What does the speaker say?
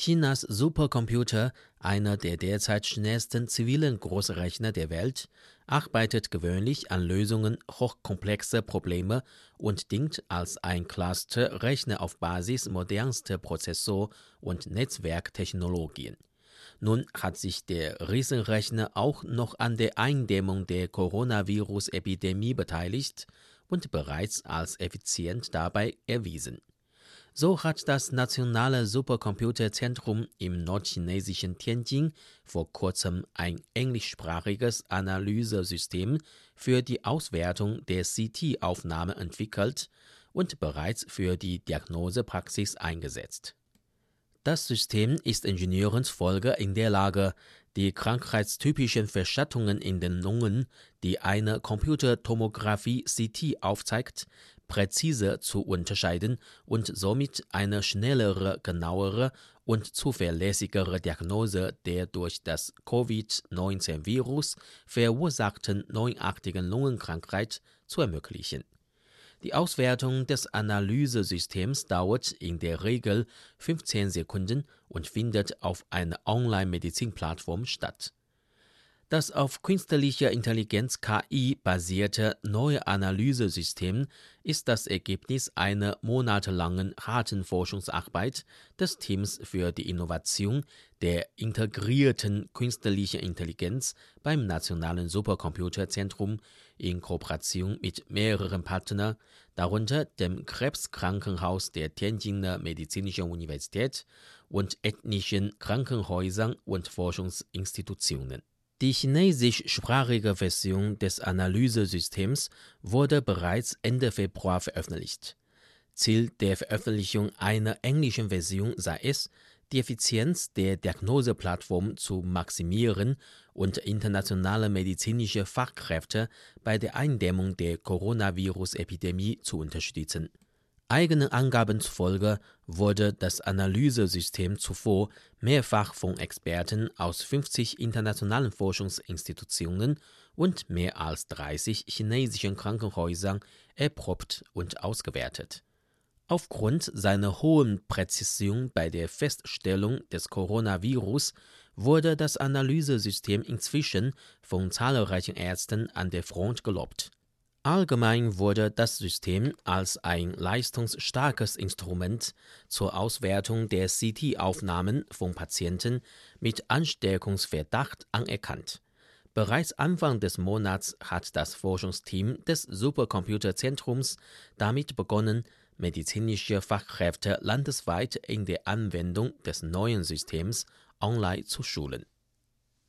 Chinas Supercomputer, einer der derzeit schnellsten zivilen Großrechner der Welt, arbeitet gewöhnlich an Lösungen hochkomplexer Probleme und dient als ein Cluster-Rechner auf Basis modernster Prozessor- und Netzwerktechnologien. Nun hat sich der Riesenrechner auch noch an der Eindämmung der Coronavirus-Epidemie beteiligt und bereits als effizient dabei erwiesen. So hat das Nationale Supercomputerzentrum im nordchinesischen Tianjin vor kurzem ein englischsprachiges Analysesystem für die Auswertung der CT-Aufnahme entwickelt und bereits für die Diagnosepraxis eingesetzt. Das System ist Ingenieuren zufolge in der Lage, die krankheitstypischen Verschattungen in den Lungen, die eine Computertomographie CT aufzeigt, präzise zu unterscheiden und somit eine schnellere, genauere und zuverlässigere Diagnose der durch das Covid-19-Virus verursachten neuartigen Lungenkrankheit zu ermöglichen. Die Auswertung des Analysesystems dauert in der Regel 15 Sekunden und findet auf einer Online-Medizin-Plattform statt. Das auf künstlicher Intelligenz KI basierte neue Analysesystem ist das Ergebnis einer monatelangen harten Forschungsarbeit des Teams für die Innovation der integrierten künstlichen Intelligenz beim Nationalen Supercomputerzentrum in Kooperation mit mehreren Partnern, darunter dem Krebskrankenhaus der Tianjiner Medizinischen Universität und ethnischen Krankenhäusern und Forschungsinstitutionen. Die chinesischsprachige Version des Analysesystems wurde bereits Ende Februar veröffentlicht. Ziel der Veröffentlichung einer englischen Version sei es, die Effizienz der Diagnoseplattform zu maximieren und internationale medizinische Fachkräfte bei der Eindämmung der Coronavirus-Epidemie zu unterstützen Eigenen Angaben zufolge wurde das Analysesystem zuvor mehrfach von Experten aus 50 internationalen Forschungsinstitutionen und mehr als 30 chinesischen Krankenhäusern erprobt und ausgewertet. Aufgrund seiner hohen Präzision bei der Feststellung des Coronavirus wurde das Analysesystem inzwischen von zahlreichen Ärzten an der Front gelobt Allgemein wurde das System als ein leistungsstarkes Instrument zur Auswertung der CT-Aufnahmen von Patienten mit Ansteckungsverdacht anerkannt. Bereits Anfang des Monats hat das Forschungsteam des Supercomputerzentrums damit begonnen, medizinische Fachkräfte landesweit in der Anwendung des neuen Systems online zu schulen